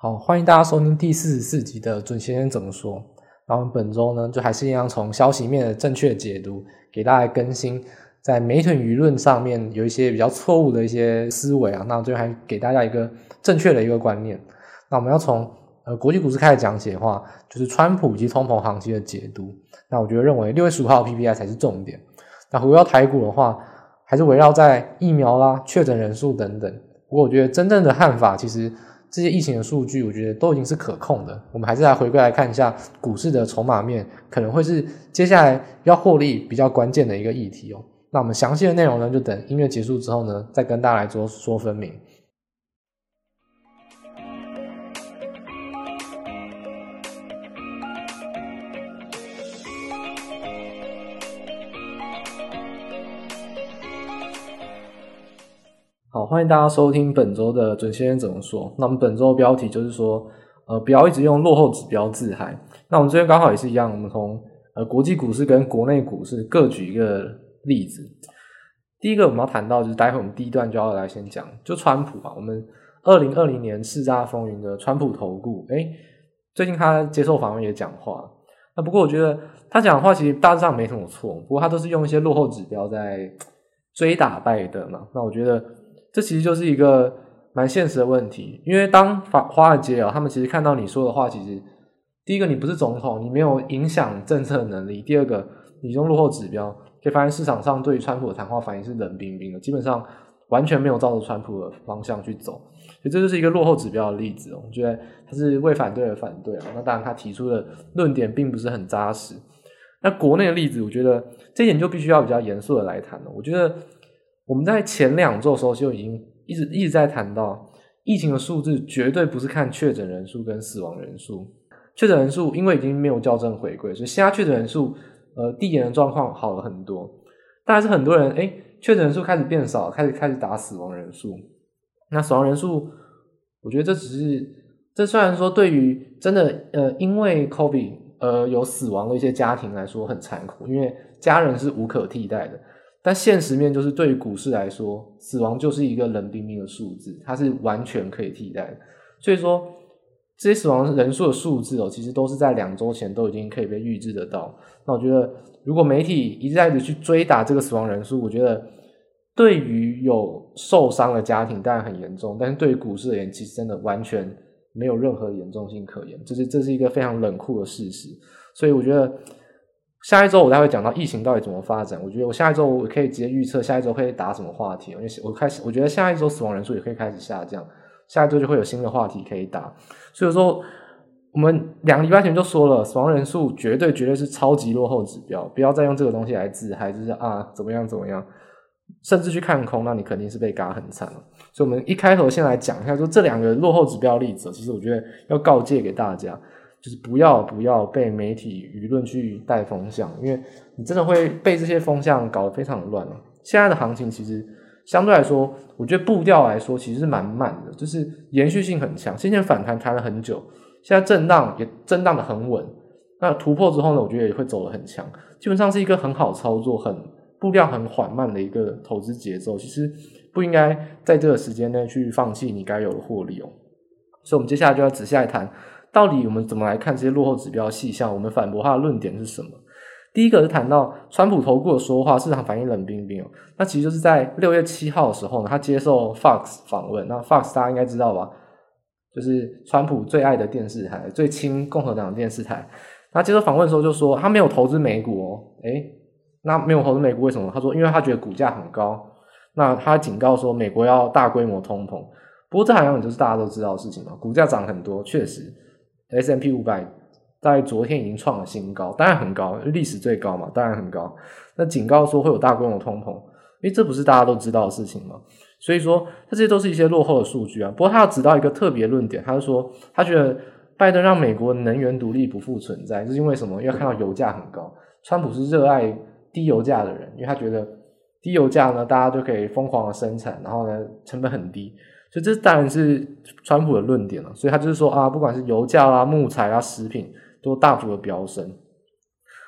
好，欢迎大家收听第四十四集的准先生怎么说。然后本周呢，就还是一样从消息面的正确解读，给大家更新在媒体舆论上面有一些比较错误的一些思维啊。那最后还给大家一个正确的一个观念。那我们要从呃国际股市开始讲解的话，就是川普及通膨行情的解读。那我觉得认为六月十五号 PPI 才是重点。那回到台股的话，还是围绕在疫苗啦、确诊人数等等。不过我觉得真正的看法其实。这些疫情的数据，我觉得都已经是可控的。我们还是来回归来看一下股市的筹码面，可能会是接下来要获利比较关键的一个议题哦。那我们详细的内容呢，就等音乐结束之后呢，再跟大家来说说分明。好，欢迎大家收听本周的准先生怎么说。那我们本周的标题就是说，呃，不要一直用落后指标自嗨。那我们这边刚好也是一样，我们从呃国际股市跟国内股市各举一个例子。第一个我们要谈到就是，待会我们第一段就要来先讲，就川普吧，我们二零二零年叱咤风云的川普投顾，诶，最近他接受访问也讲话。那不过我觉得他讲的话其实大致上没什么错，不过他都是用一些落后指标在追打败的嘛。那我觉得。这其实就是一个蛮现实的问题，因为当法华尔街啊，他们其实看到你说的话，其实第一个你不是总统，你没有影响政策能力；第二个，你用落后指标，可以发现市场上对于川普的谈话反应是冷冰冰的，基本上完全没有照着川普的方向去走。所以这就是一个落后指标的例子哦。我觉得他是为反对而反对啊，那当然他提出的论点并不是很扎实。那国内的例子，我觉得这点就必须要比较严肃的来谈了。我觉得。我们在前两周的时候就已经一直一直在谈到疫情的数字绝对不是看确诊人数跟死亡人数，确诊人数因为已经没有校正回归，所以现在确诊人数呃递延的状况好了很多，但是很多人诶确诊人数开始变少，开始开始打死亡人数，那死亡人数我觉得这只是这虽然说对于真的呃因为 COVID 呃有死亡的一些家庭来说很残酷，因为家人是无可替代的。但现实面就是，对于股市来说，死亡就是一个冷冰冰的数字，它是完全可以替代。所以说，这些死亡人数的数字哦，其实都是在两周前都已经可以被预知得到。那我觉得，如果媒体一再的去追打这个死亡人数，我觉得对于有受伤的家庭当然很严重，但是对于股市而言，其实真的完全没有任何严重性可言。这是这是一个非常冷酷的事实。所以我觉得。下一周我才会讲到疫情到底怎么发展。我觉得我下一周我可以直接预测下一周会打什么话题，因为我开始我觉得下一周死亡人数也可以开始下降，下一周就会有新的话题可以打。所以说，我们两个礼拜前就说了，死亡人数绝对绝对是超级落后指标，不要再用这个东西来自嗨，就是啊怎么样怎么样，甚至去看空，那你肯定是被嘎很惨了。所以，我们一开头先来讲一下，说这两个落后指标例子，其实我觉得要告诫给大家。就是不要不要被媒体舆论去带风向，因为你真的会被这些风向搞得非常乱了。现在的行情其实相对来说，我觉得步调来说其实是蛮慢的，就是延续性很强。先前反弹弹了很久，现在震荡也震荡的很稳。那突破之后呢，我觉得也会走得很强。基本上是一个很好操作、很步调很缓慢的一个投资节奏。其实不应该在这个时间内去放弃你该有的获利哦。所以，我们接下来就要仔细来谈。到底我们怎么来看这些落后指标细项？我们反驳他的论点是什么？第一个是谈到川普投顾的说话，市场反应冷冰冰哦。那其实就是在六月七号的时候呢，他接受 Fox 访问。那 Fox 大家应该知道吧？就是川普最爱的电视台，最亲共和党的电视台。他接受访问的时候就说，他没有投资美股哦。诶，那没有投资美股为什么？他说，因为他觉得股价很高。那他警告说，美国要大规模通膨。不过这好像也就是大家都知道的事情嘛，股价涨很多，确实。S M P 五百在昨天已经创了新高，当然很高，历史最高嘛，当然很高。那警告说会有大规模通膨，因为这不是大家都知道的事情吗？所以说，这些都是一些落后的数据啊。不过他要指到一个特别论点，他就说他觉得拜登让美国能源独立不复存在，是因为什么？因为看到油价很高，川普是热爱低油价的人，因为他觉得低油价呢，大家就可以疯狂的生产，然后呢，成本很低。所以这当然是川普的论点了，所以他就是说啊，不管是油价啦、木材啊、食品，都大幅的飙升。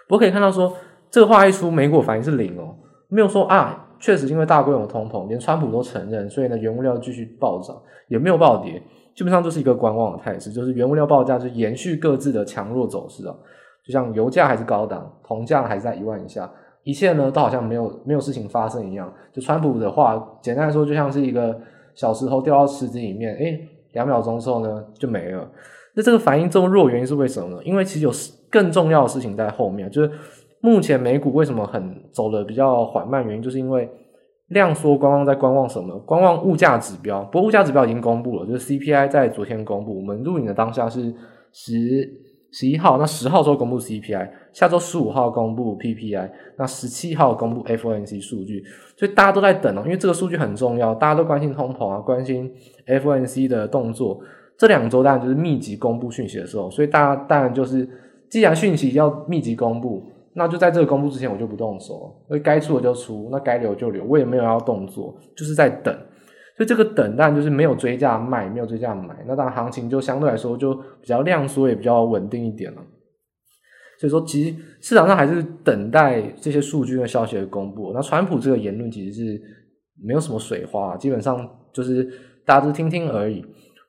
我可以看到说，这个话一出，美股反应是零哦，没有说啊，确实因为大规模通膨，连川普都承认，所以呢，原物料继续暴涨，也没有暴跌。基本上就是一个观望的态势，就是原物料报价就延续各自的强弱走势啊。就像油价还是高档，铜价还是在一万以下，一切呢都好像没有没有事情发生一样。就川普的话，简单来说就像是一个小石头掉到池子里面，诶，两秒钟之后呢就没了。那这个反应这么弱，原因是为什么呢？因为其实有更重要的事情在后面，就是目前美股为什么很走的比较缓慢，原因就是因为量缩观望在观望什么？观望物价指标。不过物价指标已经公布了，就是 CPI 在昨天公布，我们录影的当下是十。十一号，那十号时候公布 CPI，下周十五号公布 PPI，那十七号公布 FOMC 数据，所以大家都在等哦，因为这个数据很重要，大家都关心通膨啊，关心 FOMC 的动作。这两周当然就是密集公布讯息的时候，所以大家当然就是，既然讯息要密集公布，那就在这个公布之前我就不动手，所以该出的就出，那该留就留，我也没有要动作，就是在等。所以这个等待就是没有追价卖，没有追价买，那当然行情就相对来说就比较量缩，也比较稳定一点了。所以说，其实市场上还是等待这些数据跟消息的公布。那川普这个言论其实是没有什么水花，基本上就是大家就听听而已。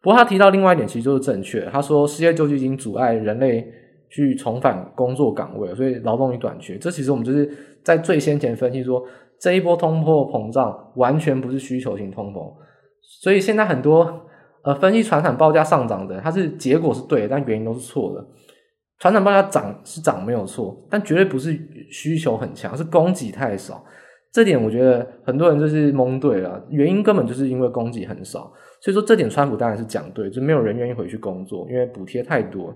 不过他提到另外一点，其实就是正确。他说，失业救济金阻碍人类去重返工作岗位，所以劳动力短缺。这其实我们就是在最先前分析说。这一波通货膨胀完全不是需求型通膨，所以现在很多呃分析传产报价上涨的，它是结果是对的，但原因都是错的。传产报价涨是涨没有错，但绝对不是需求很强，是供给太少。这点我觉得很多人就是蒙对了，原因根本就是因为供给很少。所以说这点川普当然是讲对，就没有人愿意回去工作，因为补贴太多。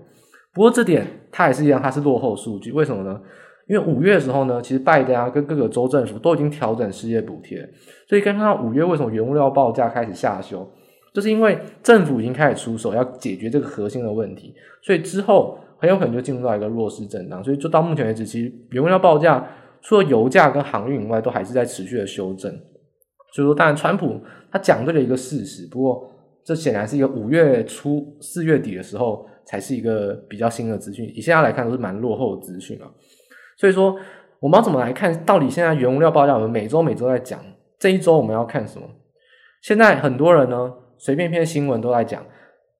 不过这点它也是一样，它是落后数据，为什么呢？因为五月的时候呢，其实拜登啊跟各个州政府都已经调整失业补贴，所以刚刚五月为什么原物料报价开始下修，就是因为政府已经开始出手要解决这个核心的问题，所以之后很有可能就进入到一个弱势震荡，所以就到目前为止，其实原物料报价除了油价跟航运以外，都还是在持续的修正。所以说，当然川普他讲对了一个事实，不过这显然是一个五月初四月底的时候才是一个比较新的资讯，以现在来看都是蛮落后的资讯啊。所以说，我们要怎么来看？到底现在原物料报价，我们每周每周在讲，这一周我们要看什么？现在很多人呢，随便篇新闻都在讲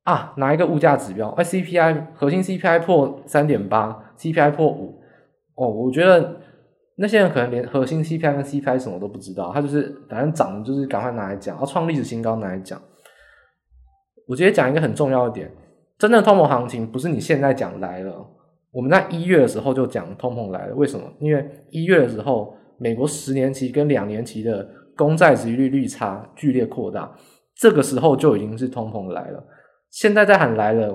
啊，哪一个物价指标？哎，CPI 核心 CPI 破三点八，CPI 破五。哦，我觉得那些人可能连核心 CPI 跟 CPI 什么都不知道，他就是反正涨，就是赶快拿来讲，要创历史新高拿来讲。我直接讲一个很重要的点，真正的通膨行情不是你现在讲来了。我们在一月的时候就讲通膨来了，为什么？因为一月的时候，美国十年期跟两年期的公债殖利率差剧烈扩大，这个时候就已经是通膨来了。现在再喊来了，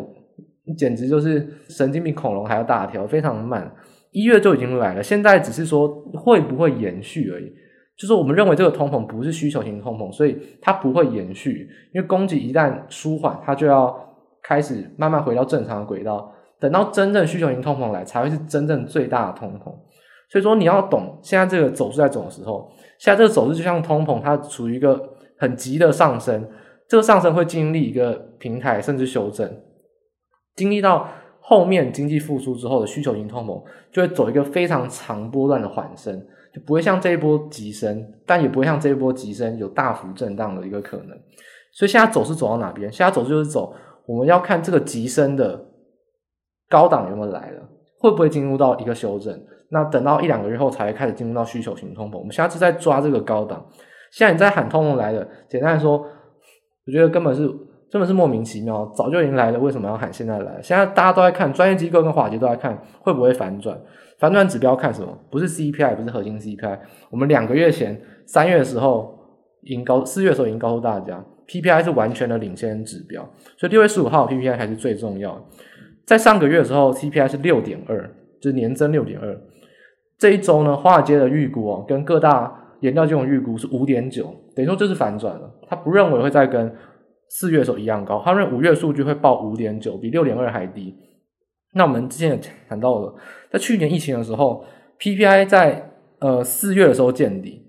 简直就是神经比恐龙还要大条，非常慢。一月就已经来了，现在只是说会不会延续而已。就是我们认为这个通膨不是需求型通膨，所以它不会延续，因为供给一旦舒缓，它就要开始慢慢回到正常的轨道。等到真正需求型通膨来，才会是真正最大的通膨。所以说，你要懂现在这个走势在走的时候，现在这个走势就像通膨，它处于一个很急的上升，这个上升会经历一个平台甚至修正，经历到后面经济复苏之后的需求型通膨，就会走一个非常长波段的缓升，就不会像这一波急升，但也不会像这一波急升有大幅震荡的一个可能。所以现在走势走到哪边？现在走势就是走，我们要看这个急升的。高档有没有来了？会不会进入到一个修正？那等到一两个月后才会开始进入到需求型通膨。我们现在是在抓这个高档。现在你在喊通膨来了，简单来说，我觉得根本是根本是莫名其妙，早就已经来了，为什么要喊现在来？现在大家都在看，专业机构跟华尔街都在看会不会反转。反转指标看什么？不是 CPI，不是核心 CPI。我们两个月前三月的时候已经告，四月的时候已经告诉大家，PPI 是完全的领先指标，所以六月十五号 PPI 才是最重要的。在上个月的时候，CPI 是六点二，就是年增六点二。这一周呢，华尔街的预估哦，跟各大研究机构预估是五点九，等于说这是反转了。他不认为会再跟四月的时候一样高，他认为五月数据会报五点九，比六点二还低。那我们之前也谈到了，在去年疫情的时候，PPI 在呃四月的时候见底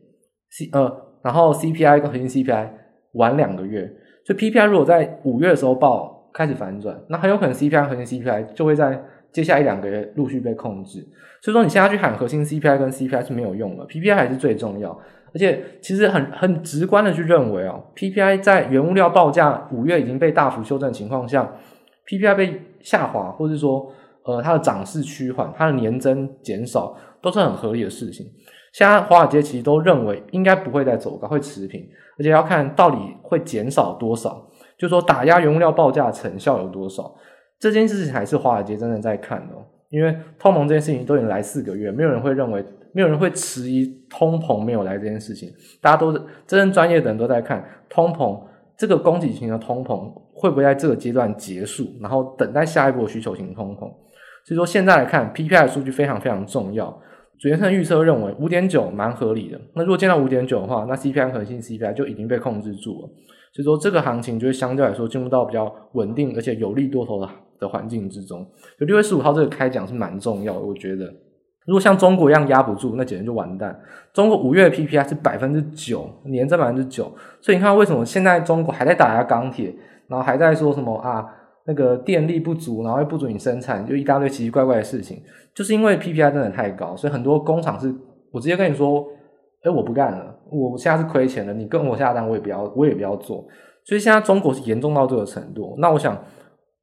，C 呃，然后 CPI 跟核心 CPI 晚两个月，所以 PPI 如果在五月的时候报。开始反转，那很有可能 CPI 核心 CPI 就会在接下来一两个月陆续被控制。所以说，你现在去喊核心 CPI 跟 CPI 是没有用的，PPI 还是最重要。而且其实很很直观的去认为哦，PPI 在原物料报价五月已经被大幅修正的情况下，PPI 被下滑，或者说呃它的涨势趋缓，它的年增减少，都是很合理的事情。现在华尔街其实都认为应该不会再走高，会持平，而且要看到底会减少多少，就说打压原物料报价成效有多少，这件事情还是华尔街真正在看的哦。因为通膨这件事情都已经来四个月，没有人会认为。没有人会迟疑通膨没有来这件事情，大家都是真正专业的人都在看通膨这个供给型的通膨会不会在这个阶段结束，然后等待下一波需求型通膨。所以说现在来看，PPI 的数据非常非常重要。主研生预测认为五点九蛮合理的。那如果见到五点九的话，那 CPI 核心 CPI 就已经被控制住了。所以说这个行情就会相对来说进入到比较稳定而且有利多头的的环境之中。就六月十五号这个开讲是蛮重要的，我觉得。如果像中国一样压不住，那简直就完蛋。中国五月的 PPI 是百分之九，年增百分之九，所以你看为什么现在中国还在打压钢铁，然后还在说什么啊那个电力不足，然后又不准你生产，就一大堆奇奇怪怪的事情，就是因为 PPI 真的太高，所以很多工厂是，我直接跟你说，哎，我不干了，我现在是亏钱的，你跟我下单我也不要，我也不要做。所以现在中国是严重到这个程度，那我想。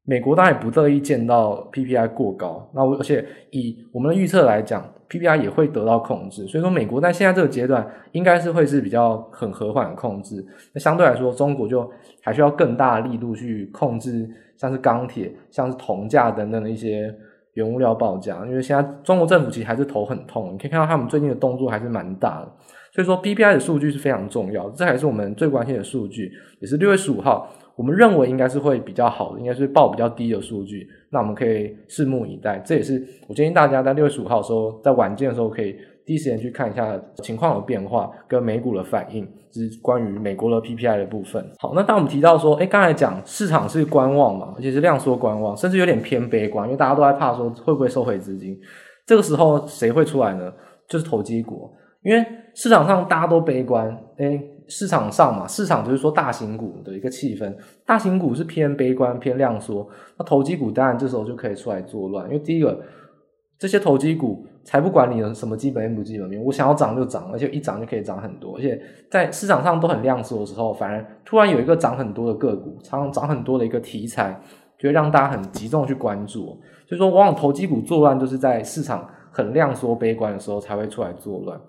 美国当然也不乐意见到 PPI 过高，那我而且以我们的预测来讲，PPI 也会得到控制。所以说，美国在现在这个阶段应该是会是比较很和缓的控制。那相对来说，中国就还需要更大力度去控制，像是钢铁、像是铜价等等的一些原物料报价。因为现在中国政府其实还是头很痛，你可以看到他们最近的动作还是蛮大的。所以说，PPI 的数据是非常重要，这还是我们最关心的数据，也是六月十五号。我们认为应该是会比较好的，应该是报比较低的数据，那我们可以拭目以待。这也是我建议大家在六月十五号的时候，在晚间的时候可以第一时间去看一下情况的变化跟美股的反应，就是关于美国的 PPI 的部分。好，那当我们提到说，哎，刚才讲市场是观望嘛，而且是量缩观望，甚至有点偏悲观，因为大家都在怕说会不会收回资金。这个时候谁会出来呢？就是投机股，因为市场上大家都悲观，哎。市场上嘛，市场就是说大型股的一个气氛，大型股是偏悲观、偏量缩，那投机股当然这时候就可以出来作乱，因为第一个，这些投机股才不管你的什么基本面不基本面，我想要涨就涨，而且一涨就可以涨很多，而且在市场上都很量缩的时候，反而突然有一个涨很多的个股，常常涨很多的一个题材，就会让大家很集中去关注，所以说往往投机股作乱，就是在市场很量缩、悲观的时候才会出来作乱。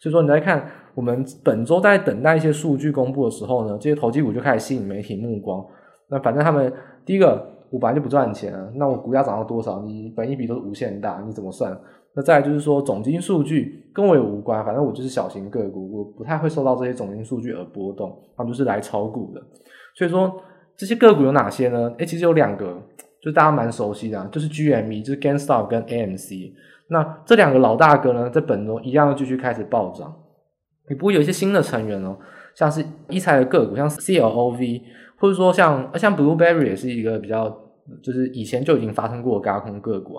所以说，你来看，我们本周在等待一些数据公布的时候呢，这些投机股就开始吸引媒体目光。那反正他们第一个，我本来就不赚钱啊，那我股价涨到多少，你本益比都是无限大，你怎么算？那再来就是说，总金数据跟我也无关，反正我就是小型个股，我不太会受到这些总金数据而波动，他们就是来炒股的。所以说，这些个股有哪些呢？诶，其实有两个，就是大家蛮熟悉的啊，就是 GME，就是 GameStop 跟 AMC。那这两个老大哥呢，在本周一样继续开始暴涨。也不会有一些新的成员哦，像是医材的个股，像 CLOV，或者说像像 Blueberry 也是一个比较，就是以前就已经发生过的高空个股。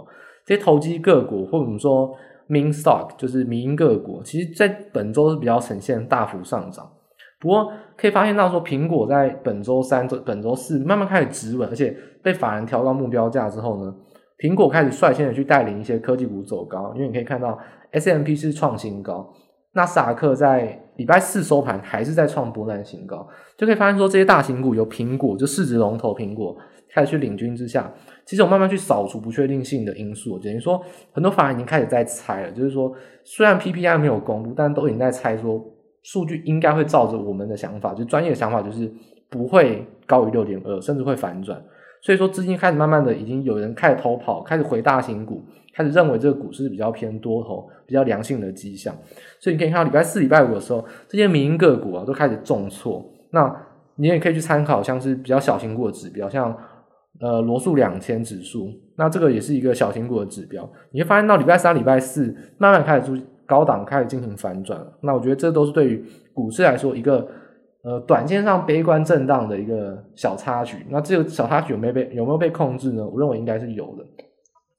这些投机个股，或者我们说 Meme Stock，就是民营个股，其实在本周是比较呈现大幅上涨。不过可以发现到说，苹果在本周三、本周四慢慢开始止稳，而且被法人调高目标价之后呢，苹果开始率先的去带领一些科技股走高，因为你可以看到 S M P 是创新高，纳斯达克在礼拜四收盘还是在创波段新高，就可以发现说这些大型股由苹果就市值龙头苹果开始去领军之下，其实我慢慢去扫除不确定性的因素，等于说很多法人已经开始在猜了，就是说虽然 PPI 没有公布，但都已经在猜说数据应该会照着我们的想法，就专业的想法就是不会高于六点二，甚至会反转。所以说，资金开始慢慢的，已经有人开始偷跑，开始回大型股，开始认为这个股市比较偏多头，比较良性的迹象。所以你可以看到礼拜四、礼拜五的时候，这些民营个股啊都开始重挫。那你也可以去参考，像是比较小型股的指标，像呃罗素两千指数，那这个也是一个小型股的指标。你会发现到礼拜三、礼拜四慢慢开始出高档，开始进行反转。那我觉得这都是对于股市来说一个。呃，短线上悲观震荡的一个小插曲，那这个小插曲有没有被有没有被控制呢？我认为应该是有的。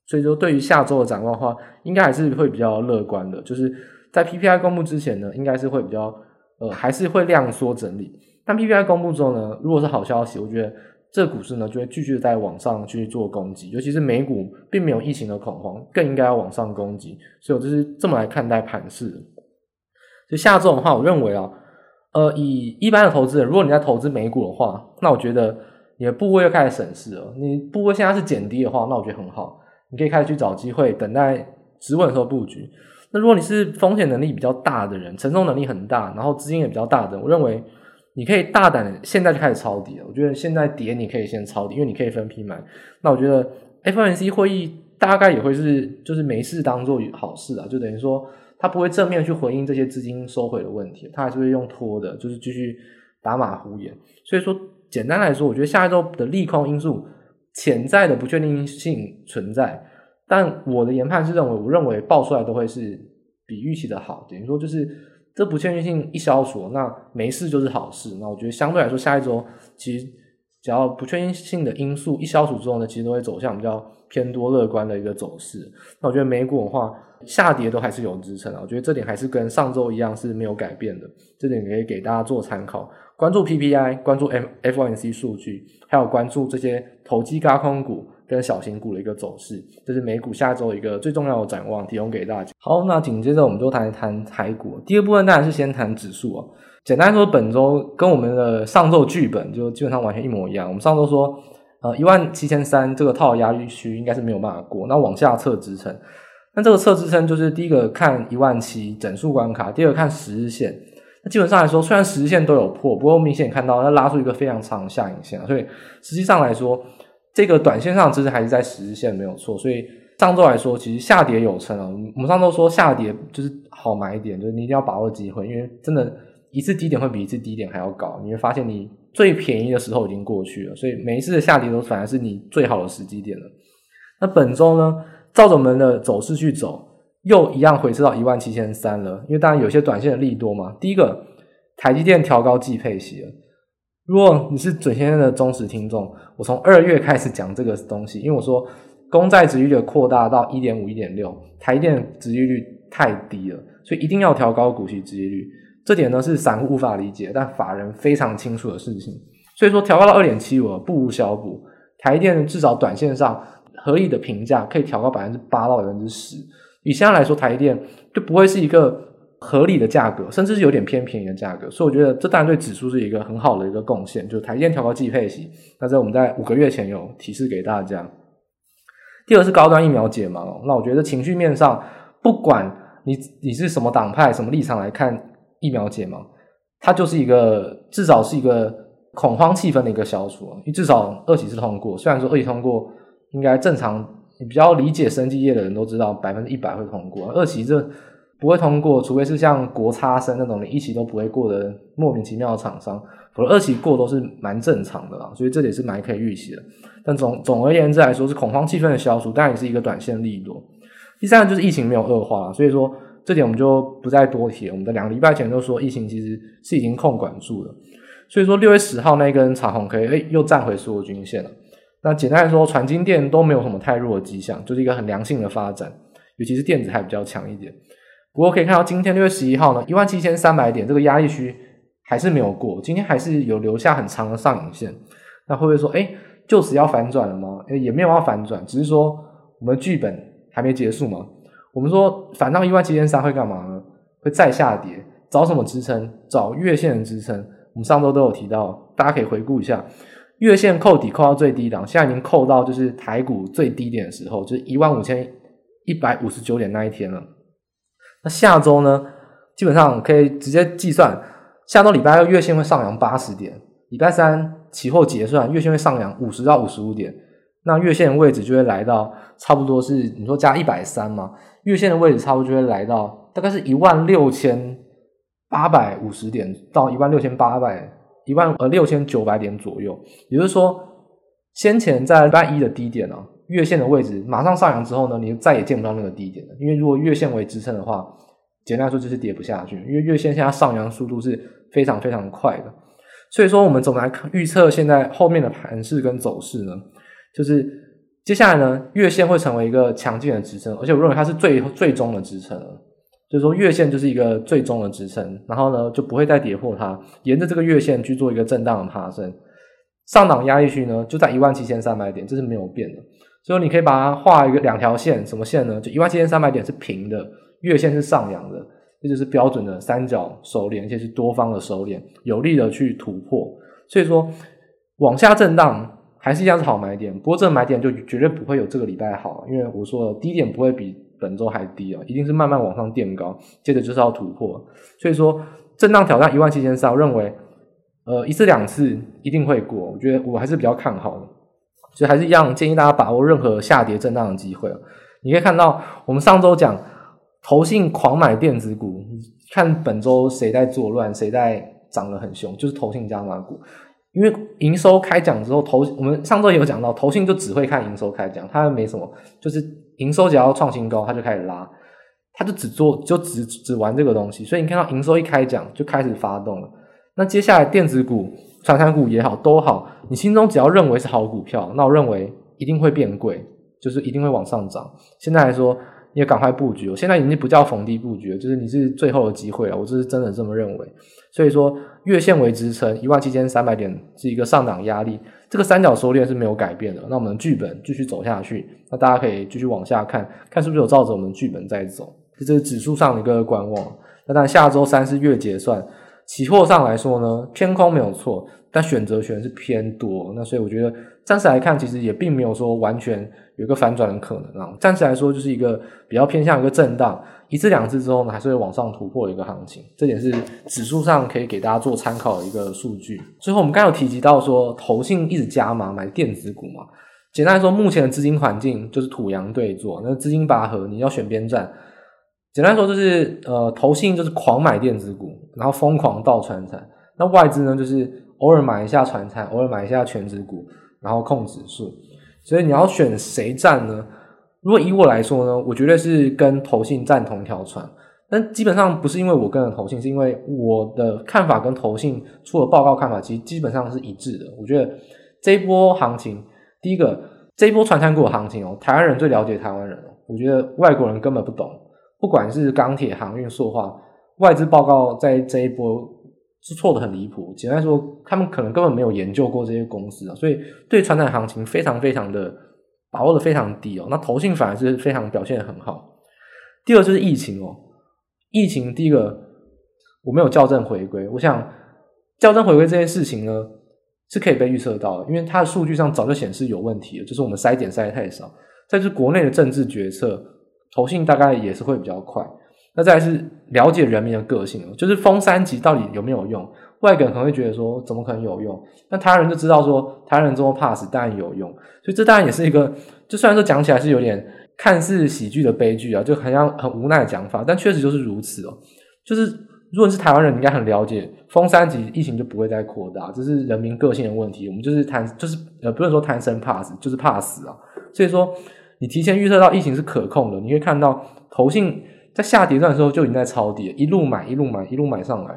所以说，对于下周的展望的话，应该还是会比较乐观的。就是在 PPI 公布之前呢，应该是会比较呃，还是会量缩整理。但 PPI 公布之后呢，如果是好消息，我觉得这股市呢就会继续在往上去做攻击。尤其是美股并没有疫情的恐慌，更应该要往上攻击。所以我就是这么来看待盘势。就下周的话，我认为啊，呃，以一般的投资人，如果你在投资美股的话，那我觉得你的部位又开始审视了。你部位现在是减低的话，那我觉得很好，你可以开始去找机会，等待止稳的时候布局。那如果你是风险能力比较大的人，承受能力很大，然后资金也比较大的，我认为你可以大胆现在就开始抄底了。我觉得现在跌你可以先抄底，因为你可以分批买。那我觉得 FOMC 会议大概也会是就是没事当做好事啊，就等于说他不会正面去回应这些资金收回的问题，他还是会用拖的，就是继续打马虎眼。所以说，简单来说，我觉得下一周的利空因素潜在的不确定性存在。但我的研判是认为，我认为爆出来都会是比预期的好，等于说就是这不确定性一消除，那没事就是好事。那我觉得相对来说，下一周其实只要不确定性的因素一消除之后呢，其实都会走向比较偏多乐观的一个走势。那我觉得美股的话，下跌都还是有支撑啊，我觉得这点还是跟上周一样是没有改变的，这点可以给大家做参考。关注 PPI，关注 FOMC 数据，还有关注这些投机高空股。跟小型股的一个走势，这是美股下周一个最重要的展望，提供给大家。好，那紧接着我们就谈一谈台股。第二部分当然是先谈指数哦。简单说，本周跟我们的上周剧本就基本上完全一模一样。我们上周说，呃，一万七千三这个套压力区应该是没有办法过，那往下测支撑。那这个测支撑就是第一个看一万七整数关卡，第二个看十日线。那基本上来说，虽然十日线都有破，不过明显看到它拉出一个非常长的下影线，所以实际上来说。这个短线上其实还是在十日线没有错，所以上周来说其实下跌有撑啊。我们上周说下跌就是好买一点，就是你一定要把握机会，因为真的，一次低点会比一次低点还要高。你会发现你最便宜的时候已经过去了，所以每一次的下跌都反而是你最好的时机点了。那本周呢，照着我们的走势去走，又一样回撤到一万七千三了。因为当然有些短线的利多嘛。第一个，台积电调高季配息了。如果你是准先生的忠实听众，我从二月开始讲这个东西，因为我说公债殖利率扩大到一点五、一点六，台电殖利率太低了，所以一定要调高股息殖利率。这点呢是散户无法理解，但法人非常清楚的事情。所以说调高到二点七五，不无小补。台电至少短线上合理的评价可以调高百分之八到百分之十。以现在来说，台电就不会是一个。合理的价格，甚至是有点偏便宜的价格，所以我觉得这当然对指数是一个很好的一个贡献。就是台电调高季配息，那在我们在五个月前有提示给大家。第二是高端疫苗解盲，那我觉得情绪面上，不管你你是什么党派、什么立场来看疫苗解盲，它就是一个至少是一个恐慌气氛的一个消除。因为至少二期是通过，虽然说二期通过应该正常，你比较理解生技业的人都知道百分之一百会通过，二期这。不会通过，除非是像国差生那种连一期都不会过的莫名其妙的厂商，否则二期过都是蛮正常的啦。所以这里是蛮可以预期的。但总总而言之来说，是恐慌气氛的消除，当然也是一个短线利多。第三个就是疫情没有恶化，所以说这点我们就不再多提。我们在两个礼拜前就说疫情其实是已经控管住了，所以说六月十号那一根长红 K，哎，又站回所有均线了。那简单来说，传晶电都没有什么太弱的迹象，就是一个很良性的发展，尤其是电子还比较强一点。不过可以看到，今天六月十一号呢，一万七千三百点这个压力区还是没有过，今天还是有留下很长的上影线。那会不会说，哎，就此要反转了吗？诶，也没有要反转，只是说我们剧本还没结束吗。我们说反到一万七千三会干嘛呢？会再下跌，找什么支撑？找月线的支撑。我们上周都有提到，大家可以回顾一下，月线扣底扣到最低档，现在已经扣到就是台股最低点的时候，就是一万五千一百五十九点那一天了。那下周呢，基本上可以直接计算，下周礼拜二月线会上扬八十点，礼拜三期货结算月线会上扬五十到五十五点，那月线的位置就会来到差不多是你说加一百三嘛，月线的位置差不多就会来到大概是一万六千八百五十点到一万六千八百一万呃六千九百点左右，也就是说，先前在万一的低点呢、啊。月线的位置马上上扬之后呢，你就再也见不到那个低点了。因为如果月线为支撑的话，简单来说就是跌不下去。因为月线现在上扬速度是非常非常快的，所以说我们怎么来预测现在后面的盘势跟走势呢？就是接下来呢，月线会成为一个强劲的支撑，而且我认为它是最最终的支撑了。所以说月线就是一个最终的支撑，然后呢就不会再跌破它，沿着这个月线去做一个震荡的爬升。上档压力区呢就在一万七千三百点，这是没有变的。所以你可以把它画一个两条线，什么线呢？就一万七千三百点是平的，月线是上扬的，这就是标准的三角收敛，而且是多方的收敛，有力的去突破。所以说，往下震荡还是一样是好买点，不过这个买点就绝对不会有这个礼拜好，因为我说了低点不会比本周还低啊，一定是慢慢往上垫高，接着就是要突破。所以说，震荡挑战一万七千三，我认为呃一次两次一定会过，我觉得我还是比较看好的，所以还是一样建议大家把握任何下跌震荡的机会。你可以看到，我们上周讲。投信狂买电子股，看本周谁在作乱，谁在涨得很凶，就是投信加码股。因为营收开奖之后，投我们上周有讲到，投信就只会看营收开奖，他没什么，就是营收只要创新高，他就开始拉，他就只做就只只玩这个东西。所以你看到营收一开奖就开始发动了。那接下来电子股、传产股也好都好，你心中只要认为是好股票，那我认为一定会变贵，就是一定会往上涨。现在来说。你也赶快布局，我现在已经不叫逢低布局，就是你是最后的机会了。我这是真的这么认为。所以说，月线为支撑，一万七千三百点是一个上涨压力，这个三角收敛是没有改变的。那我们的剧本继续走下去，那大家可以继续往下看，看是不是有照着我们剧本在走。这是指数上的一个观望。那但下周三是月结算，期货上来说呢，偏空没有错，但选择权是偏多。那所以我觉得暂时来看，其实也并没有说完全。有一个反转的可能啊，暂时来说就是一个比较偏向一个震荡，一次两次之后呢，还是会往上突破一个行情，这点是指数上可以给大家做参考的一个数据。最后我们刚有提及到说，投信一直加码买电子股嘛，简单来说，目前的资金环境就是土洋对坐，那资金拔河，你要选边站。简单说就是，呃，投信就是狂买电子股，然后疯狂倒传产，那外资呢就是偶尔买一下传产，偶尔买一下权值股，然后控指数。所以你要选谁站呢？如果以我来说呢，我绝对是跟投信站同一条船。但基本上不是因为我跟了投信，是因为我的看法跟投信出的报告看法其实基本上是一致的。我觉得这一波行情，第一个这一波传产股的行情哦，台湾人最了解台湾人哦。我觉得外国人根本不懂，不管是钢铁、航运、塑化，外资报告在这一波是错的很离谱，简单说，他们可能根本没有研究过这些公司啊，所以对传产行情非常非常的把握的非常低哦。那投信反而是非常表现的很好。第二就是疫情哦，疫情第一个我没有校正回归，我想校正回归这件事情呢是可以被预测到的，因为它的数据上早就显示有问题了，就是我们筛检筛的太少。再就是国内的政治决策，投信大概也是会比较快。那再来是了解人民的个性，就是封三级到底有没有用？外国人可能会觉得说，怎么可能有用？那台湾人就知道说，台湾人这么怕死，当然有用。所以这当然也是一个，就虽然说讲起来是有点看似喜剧的悲剧啊，就好像很无奈的讲法，但确实就是如此哦。就是如果是台湾人，你应该很了解，封三级疫情就不会再扩大，这是人民个性的问题。我们就是贪，就是呃，不能说贪生怕死，就是怕死啊。所以说，你提前预测到疫情是可控的，你可以看到投信。在下跌段的时候就已经在抄底了，一路买一路买一路买上来，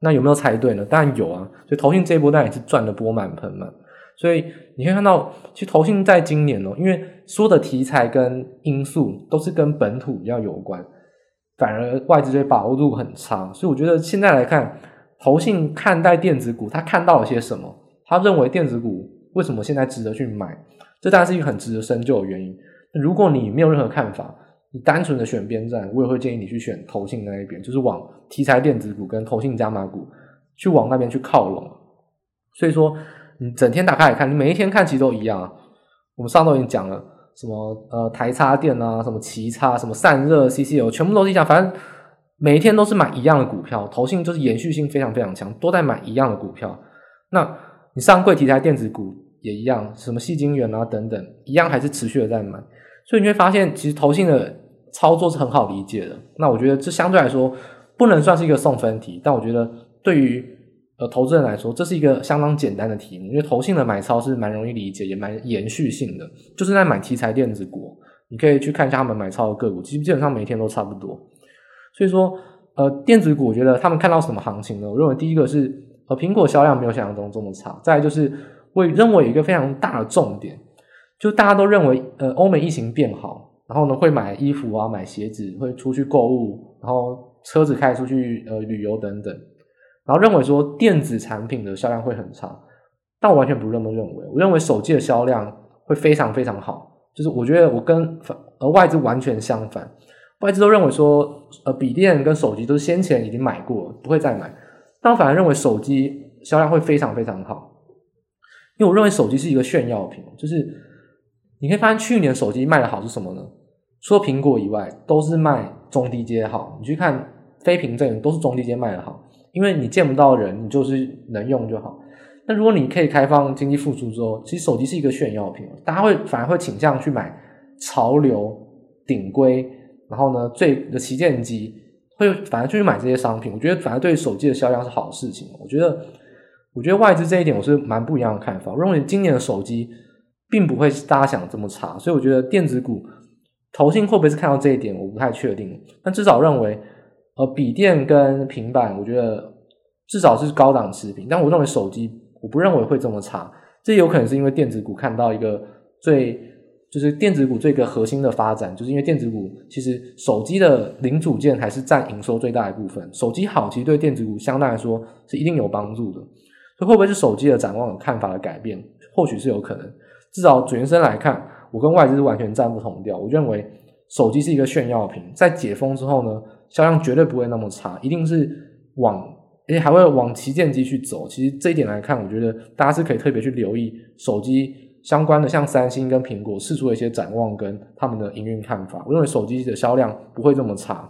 那有没有猜对呢？当然有啊，所以投信这一波当然也是赚的钵满盆满。所以你可以看到，其实投信在今年哦，因为说的题材跟因素都是跟本土比较有关，反而外资对把握度很差。所以我觉得现在来看，投信看待电子股，他看到了些什么？他认为电子股为什么现在值得去买？这当然是一个很值得深究的原因。如果你没有任何看法，你单纯的选边站，我也会建议你去选投信那一边，就是往题材电子股跟投信加码股去往那边去靠拢。所以说，你整天打开来看，你每一天看其实都一样啊。我们上周已经讲了，什么呃台插电啊，什么奇差，什么散热、C C O，全部都是一样。反正每一天都是买一样的股票，投信就是延续性非常非常强，都在买一样的股票。那你上柜题材电子股也一样，什么矽晶圆啊等等，一样还是持续的在买。所以你会发现，其实投信的操作是很好理解的。那我觉得这相对来说不能算是一个送分题，但我觉得对于呃投资人来说，这是一个相当简单的题目。因为投信的买超是蛮容易理解，也蛮延续性的，就是在买题材电子股。你可以去看一下他们买超的个股，其实基本上每天都差不多。所以说，呃，电子股我觉得他们看到什么行情呢？我认为第一个是呃苹果销量没有想象中这么差，再就是我认为一个非常大的重点。就大家都认为，呃，欧美疫情变好，然后呢，会买衣服啊，买鞋子，会出去购物，然后车子开出去，呃，旅游等等，然后认为说电子产品的销量会很差，但我完全不这么认为，我认为手机的销量会非常非常好，就是我觉得我跟呃外资完全相反，外资都认为说，呃，笔电跟手机都是先前已经买过，不会再买。但我反而认为手机销量会非常非常好，因为我认为手机是一个炫耀品，就是你可以发现去年手机卖的好是什么呢？除了苹果以外，都是卖中低阶好。你去看非苹阵都是中低阶卖的好，因为你见不到人，你就是能用就好。那如果你可以开放经济复苏之后，其实手机是一个炫耀品，大家会反而会倾向去买潮流顶规。然后呢，最的旗舰机会反而就去买这些商品，我觉得反而对手机的销量是好事情。我觉得，我觉得外资这一点我是蛮不一样的看法。我认为今年的手机并不会是大家想的这么差，所以我觉得电子股投信会不会是看到这一点，我不太确定。但至少认为，呃，笔电跟平板，我觉得至少是高档持平。但我认为手机，我不认为会这么差。这有可能是因为电子股看到一个最。就是电子股这个核心的发展，就是因为电子股其实手机的零组件还是占营收最大的部分。手机好，其实对电子股相对来说是一定有帮助的。所以会不会是手机的展望看法的改变？或许是有可能。至少准生来看，我跟外资是完全站不同调。我认为手机是一个炫耀品，在解封之后呢，销量绝对不会那么差，一定是往，而且还会往旗舰机去走。其实这一点来看，我觉得大家是可以特别去留意手机。相关的像三星跟苹果释出的一些展望跟他们的营运看法，我认为手机的销量不会这么差，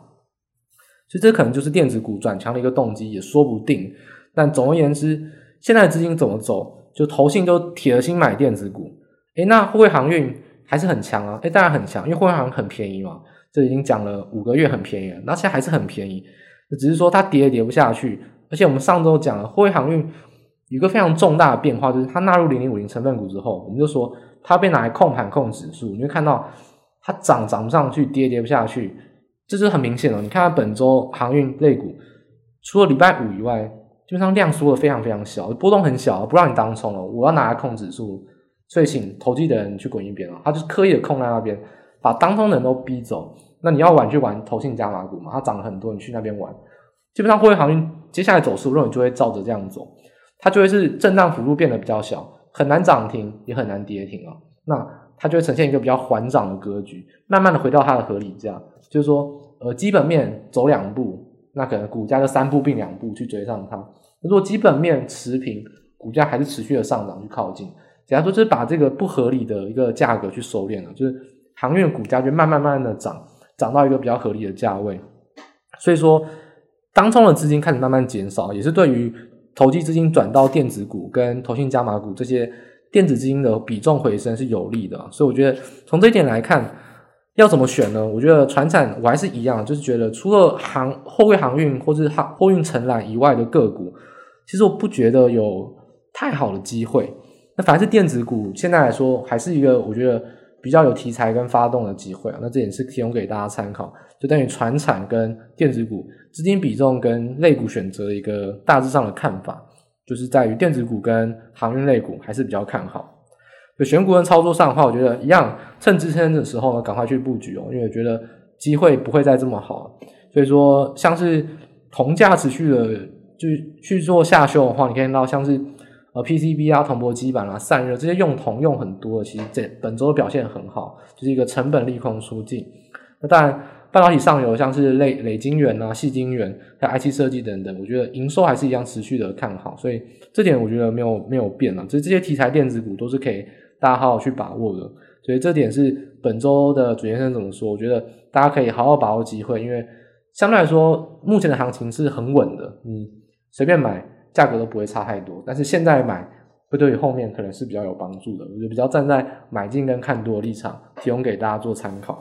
所以这可能就是电子股转强的一个动机，也说不定。但总而言之，现在资金怎么走？就投信都铁了心买电子股，诶，那货柜航运还是很强啊，诶，当然很强，因为货柜航运很便宜嘛，这已经讲了五个月很便宜了，那现在还是很便宜，只是说它跌也跌不下去，而且我们上周讲了货柜航运。有一个非常重大的变化，就是它纳入零零五零成分股之后，我们就说它被拿来控盘控指数，你会看到它涨涨不上去，跌跌不下去，这是很明显的。你看它本周航运类股，除了礼拜五以外，基本上量缩的非常非常小，波动很小，不让你当冲了。我要拿来控指数，所以请投机的人去滚一边了。他就是刻意的控在那边，把当中的人都逼走。那你要玩就玩投信加码股嘛，它涨了很多，你去那边玩。基本上货柜航运接下来走势，我认为就会照着这样走。它就会是震荡幅度变得比较小，很难涨停，也很难跌停啊。那它就会呈现一个比较缓涨的格局，慢慢的回到它的合理价。就是说，呃，基本面走两步，那可能股价就三步并两步去追上它。如果基本面持平，股价还是持续的上涨去靠近。假如说，就是把这个不合理的一个价格去收敛了，就是航运股价就慢慢慢慢的涨，涨到一个比较合理的价位。所以说，当冲的资金开始慢慢减少，也是对于。投机资金转到电子股跟投信加码股，这些电子资金的比重回升是有利的，所以我觉得从这一点来看，要怎么选呢？我觉得船产我还是一样，就是觉得除了航货柜航运或是航货运承揽以外的个股，其实我不觉得有太好的机会。那反而是电子股现在来说，还是一个我觉得比较有题材跟发动的机会啊。那这也是提供给大家参考，就等于船产跟电子股。资金比重跟类股选择的一个大致上的看法，就是在于电子股跟航运类股还是比较看好。就选股跟操作上的话，我觉得一样，趁支撑的时候呢，赶快去布局哦，因为我觉得机会不会再这么好。所以说，像是铜价持续的就去做下修的话，你可以看到像是呃 PCB 啊、铜箔基板啊、散热这些用铜用很多的，其实这本周表现很好，就是一个成本利空出尽。那当然。半导体上游像是磊磊晶圆啊、细晶圆、还有 IC 设计等等，我觉得营收还是一样持续的看好，所以这点我觉得没有没有变啊。所以这些题材电子股都是可以大家好好去把握的，所以这点是本周的主先生怎么说？我觉得大家可以好好把握机会，因为相对来说目前的行情是很稳的，你随便买价格都不会差太多。但是现在买会对于后面可能是比较有帮助的，我觉得比较站在买进跟看多的立场，提供给大家做参考。